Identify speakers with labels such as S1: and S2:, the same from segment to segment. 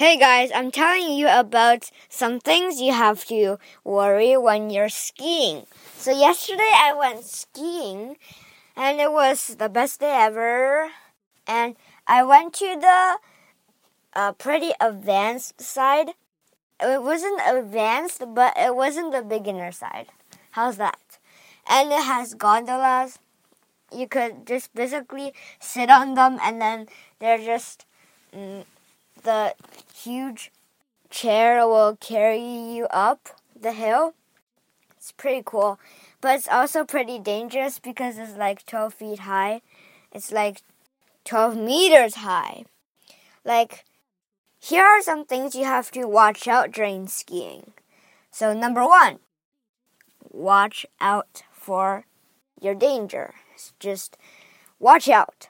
S1: Hey guys, I'm telling you about some things you have to worry when you're skiing. So, yesterday I went skiing and it was the best day ever. And I went to the uh, pretty advanced side. It wasn't advanced, but it wasn't the beginner side. How's that? And it has gondolas. You could just basically sit on them and then they're just. Mm, the huge chair will carry you up the hill. It's pretty cool. But it's also pretty dangerous because it's like 12 feet high. It's like 12 meters high. Like, here are some things you have to watch out during skiing. So, number one, watch out for your danger. Just watch out.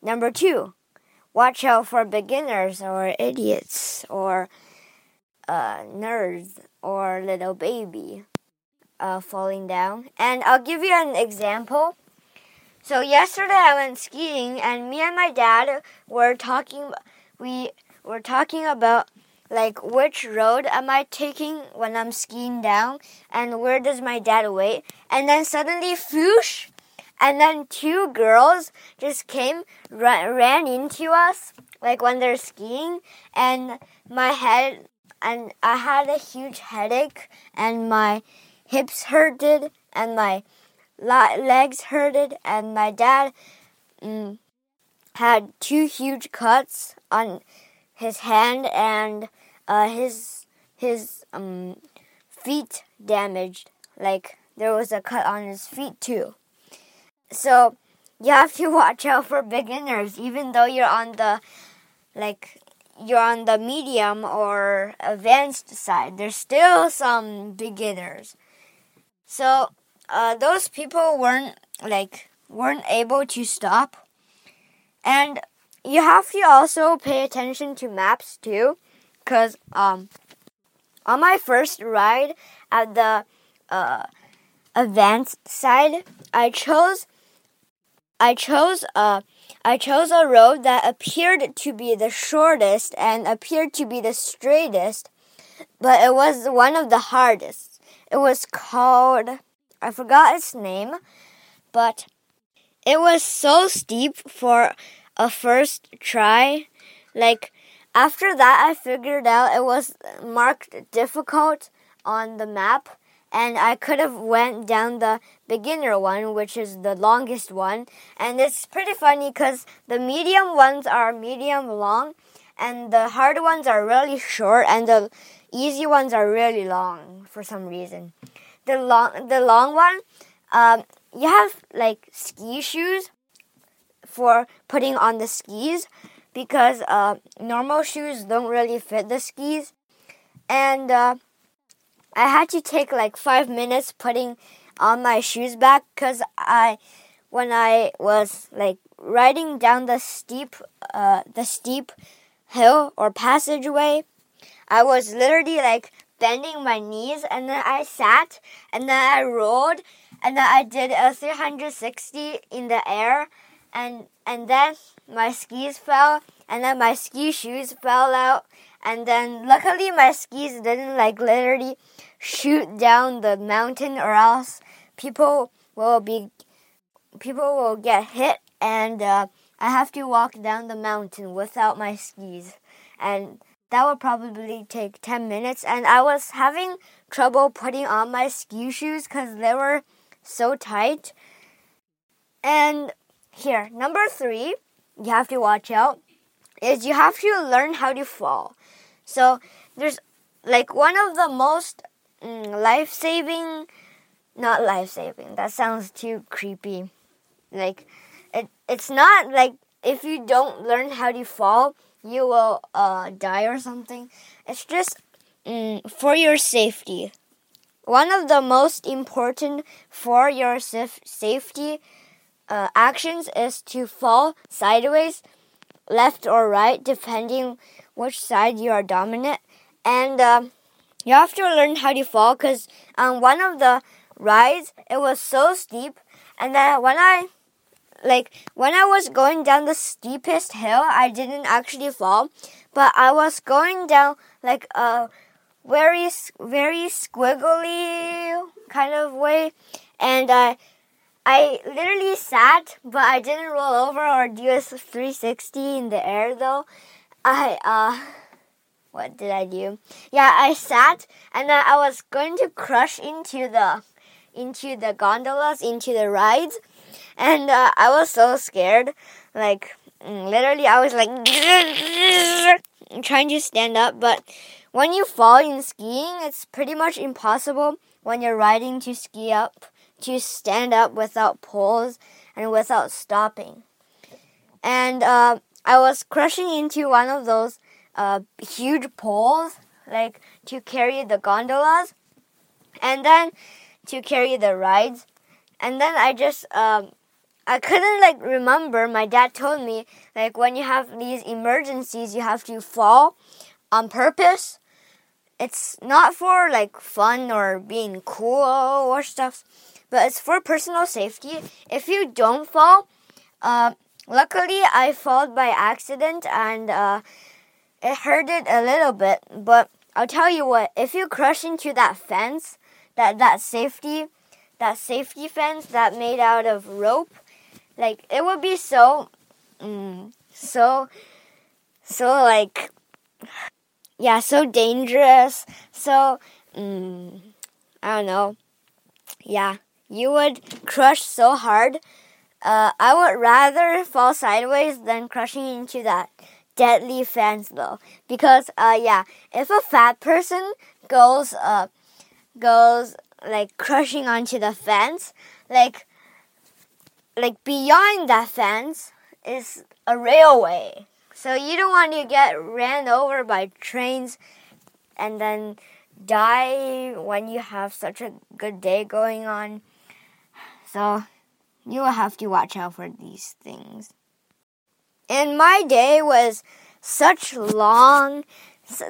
S1: Number two, watch out for beginners or idiots or uh, nerds or little baby uh, falling down. And I'll give you an example. So yesterday I went skiing and me and my dad were talking we were talking about like which road am I taking when I'm skiing down and where does my dad wait and then suddenly foosh and then two girls just came, ran, ran into us, like when they're skiing, and my head, and I had a huge headache, and my hips hurted, and my legs hurted, and my dad mm, had two huge cuts on his hand, and uh, his his um, feet damaged. Like there was a cut on his feet too. So you have to watch out for beginners, even though you're on the like you're on the medium or advanced side. There's still some beginners. So uh, those people weren't like weren't able to stop, and you have to also pay attention to maps too, because um, on my first ride at the uh, advanced side, I chose I chose a I chose a road that appeared to be the shortest and appeared to be the straightest, but it was one of the hardest. It was called I forgot its name, but it was so steep for a first try. Like after that I figured out it was marked difficult on the map and I could have went down the beginner one, which is the longest one. And it's pretty funny because the medium ones are medium long, and the hard ones are really short, and the easy ones are really long for some reason. The long, the long one, um, you have like ski shoes for putting on the skis because uh, normal shoes don't really fit the skis, and uh, I had to take like five minutes putting on my shoes back because I, when I was like riding down the steep, uh, the steep hill or passageway, I was literally like bending my knees and then I sat and then I rolled and then I did a 360 in the air and and then my skis fell and then my ski shoes fell out and then luckily my skis didn't like literally shoot down the mountain or else people will be people will get hit and uh, I have to walk down the mountain without my skis. And that would probably take 10 minutes. And I was having trouble putting on my ski shoes cuz they were so tight. And here number 3 you have to watch out is you have to learn how to fall so there's like one of the most mm, life saving, not life saving. That sounds too creepy. Like it, it's not like if you don't learn how to fall, you will uh, die or something. It's just mm, for your safety. One of the most important for your saf safety uh, actions is to fall sideways, left or right, depending which side you are dominant. And uh, you have to learn how to fall because on one of the rides, it was so steep. And then when I like when I was going down the steepest hill, I didn't actually fall, but I was going down like a very very squiggly kind of way, and I I literally sat, but I didn't roll over or do a 360 in the air though. I uh what did I do? Yeah, I sat and I was going to crush into the into the gondolas, into the rides, and uh, I was so scared. Like mm, literally, I was like trying to stand up, but when you fall in skiing, it's pretty much impossible when you're riding to ski up to stand up without poles and without stopping. And uh, I was crushing into one of those uh, huge poles, like to carry the gondolas, and then to carry the rides. And then I just, um, I couldn't like remember. My dad told me like when you have these emergencies, you have to fall on purpose. It's not for like fun or being cool or stuff, but it's for personal safety. If you don't fall, uh, luckily I fell by accident and uh, it hurted a little bit, but I'll tell you what, if you crush into that fence, that that safety, that safety fence that made out of rope, like it would be so, mm, so, so like, yeah, so dangerous. So, mm, I don't know. Yeah, you would crush so hard. Uh, I would rather fall sideways than crushing into that deadly fence though because uh yeah if a fat person goes uh goes like crushing onto the fence like like beyond that fence is a railway. So you don't want to get ran over by trains and then die when you have such a good day going on. So you will have to watch out for these things and my day was such long,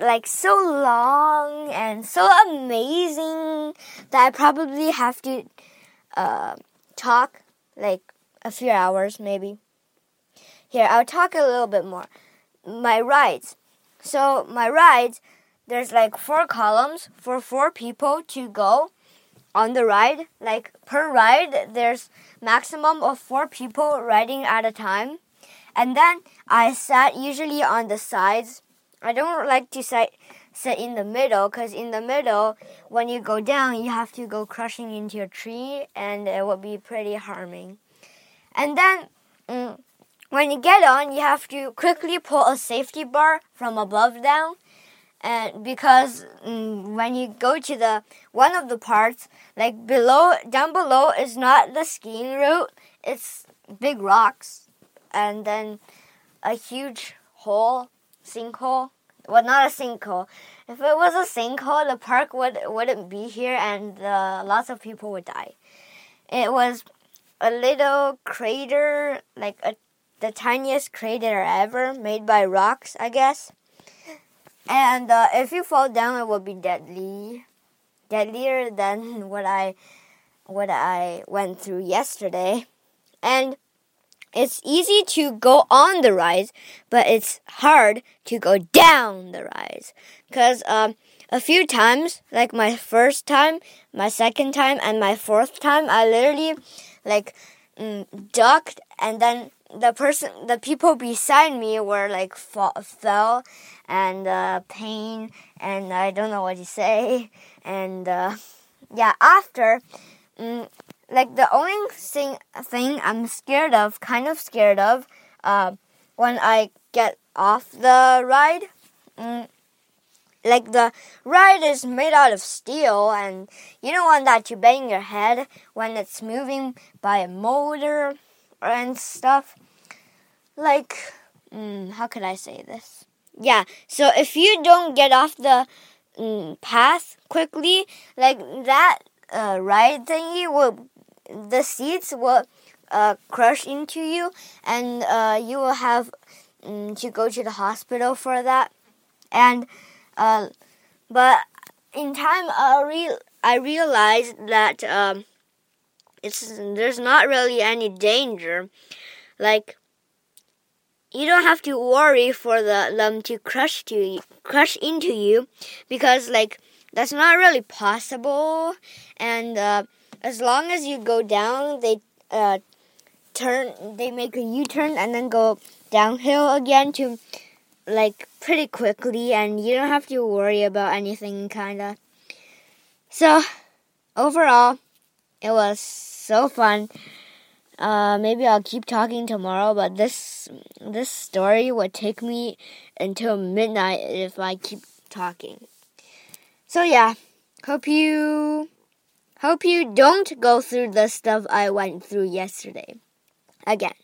S1: like so long and so amazing that I probably have to uh, talk like a few hours maybe. Here, I'll talk a little bit more. My rides. So, my rides, there's like four columns for four people to go on the ride. Like per ride, there's maximum of four people riding at a time. And then I sat usually on the sides. I don't like to sit sit in the middle because in the middle, when you go down, you have to go crushing into a tree, and it would be pretty harming. And then. Mm, when you get on, you have to quickly pull a safety bar from above down and because mm, when you go to the one of the parts like below down below is not the skiing route it's big rocks and then a huge hole, sinkhole. Well, not a sinkhole. If it was a sinkhole, the park would wouldn't be here, and uh, lots of people would die. It was a little crater, like a, the tiniest crater ever, made by rocks, I guess. And uh, if you fall down, it will be deadly, deadlier than what I what I went through yesterday. And it's easy to go on the rise, but it's hard to go down the rise. Because um, a few times, like my first time, my second time, and my fourth time, I literally like mm, ducked, and then the person, the people beside me were like fall, fell, and uh, pain, and I don't know what to say, and uh, yeah, after. Mm, like the only thing thing I'm scared of, kind of scared of, uh, when I get off the ride. Mm, like the ride is made out of steel, and you don't want that to bang your head when it's moving by a motor and stuff. Like, mm, how could I say this? Yeah, so if you don't get off the mm, path quickly, like that uh, ride thingy will the seeds will uh, crush into you, and uh, you will have um, to go to the hospital for that. And uh, but in time, I re- I realized that um, it's there's not really any danger. Like you don't have to worry for the them to crush to crush into you because like that's not really possible and uh, as long as you go down they uh, turn they make a u-turn and then go downhill again to like pretty quickly and you don't have to worry about anything kinda so overall it was so fun uh, maybe I'll keep talking tomorrow, but this this story would take me until midnight if I keep talking. So yeah, hope you hope you don't go through the stuff I went through yesterday. Again.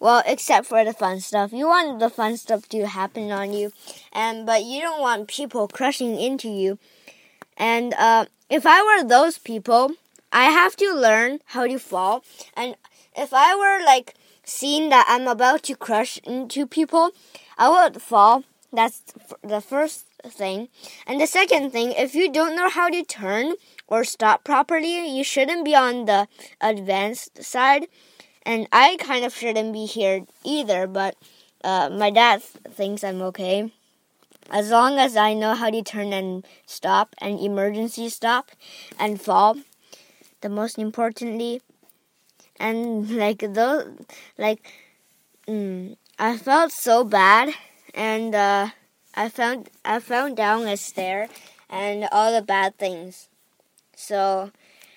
S1: Well, except for the fun stuff. You want the fun stuff to happen on you, and but you don't want people crushing into you. And uh, if I were those people, I have to learn how to fall and if I were like seeing that I'm about to crush into people, I would fall. That's the first thing. And the second thing, if you don't know how to turn or stop properly, you shouldn't be on the advanced side. And I kind of shouldn't be here either, but uh, my dad thinks I'm okay. As long as I know how to turn and stop and emergency stop and fall. The most importantly, and like those like mm, I felt so bad and uh, I found I found down a stair and all the bad things. So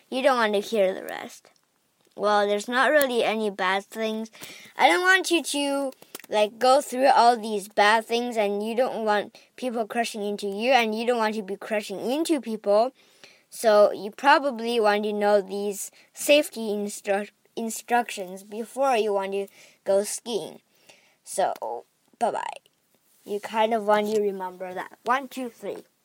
S1: you don't want to hear the rest. Well, there's not really any bad things. I don't want you to like go through all these bad things and you don't want people crushing into you and you don't want to be crushing into people. So you probably want to know these safety instructions instructions before you want to go skiing. So, bye bye. You kind of want to remember that. One, two, three.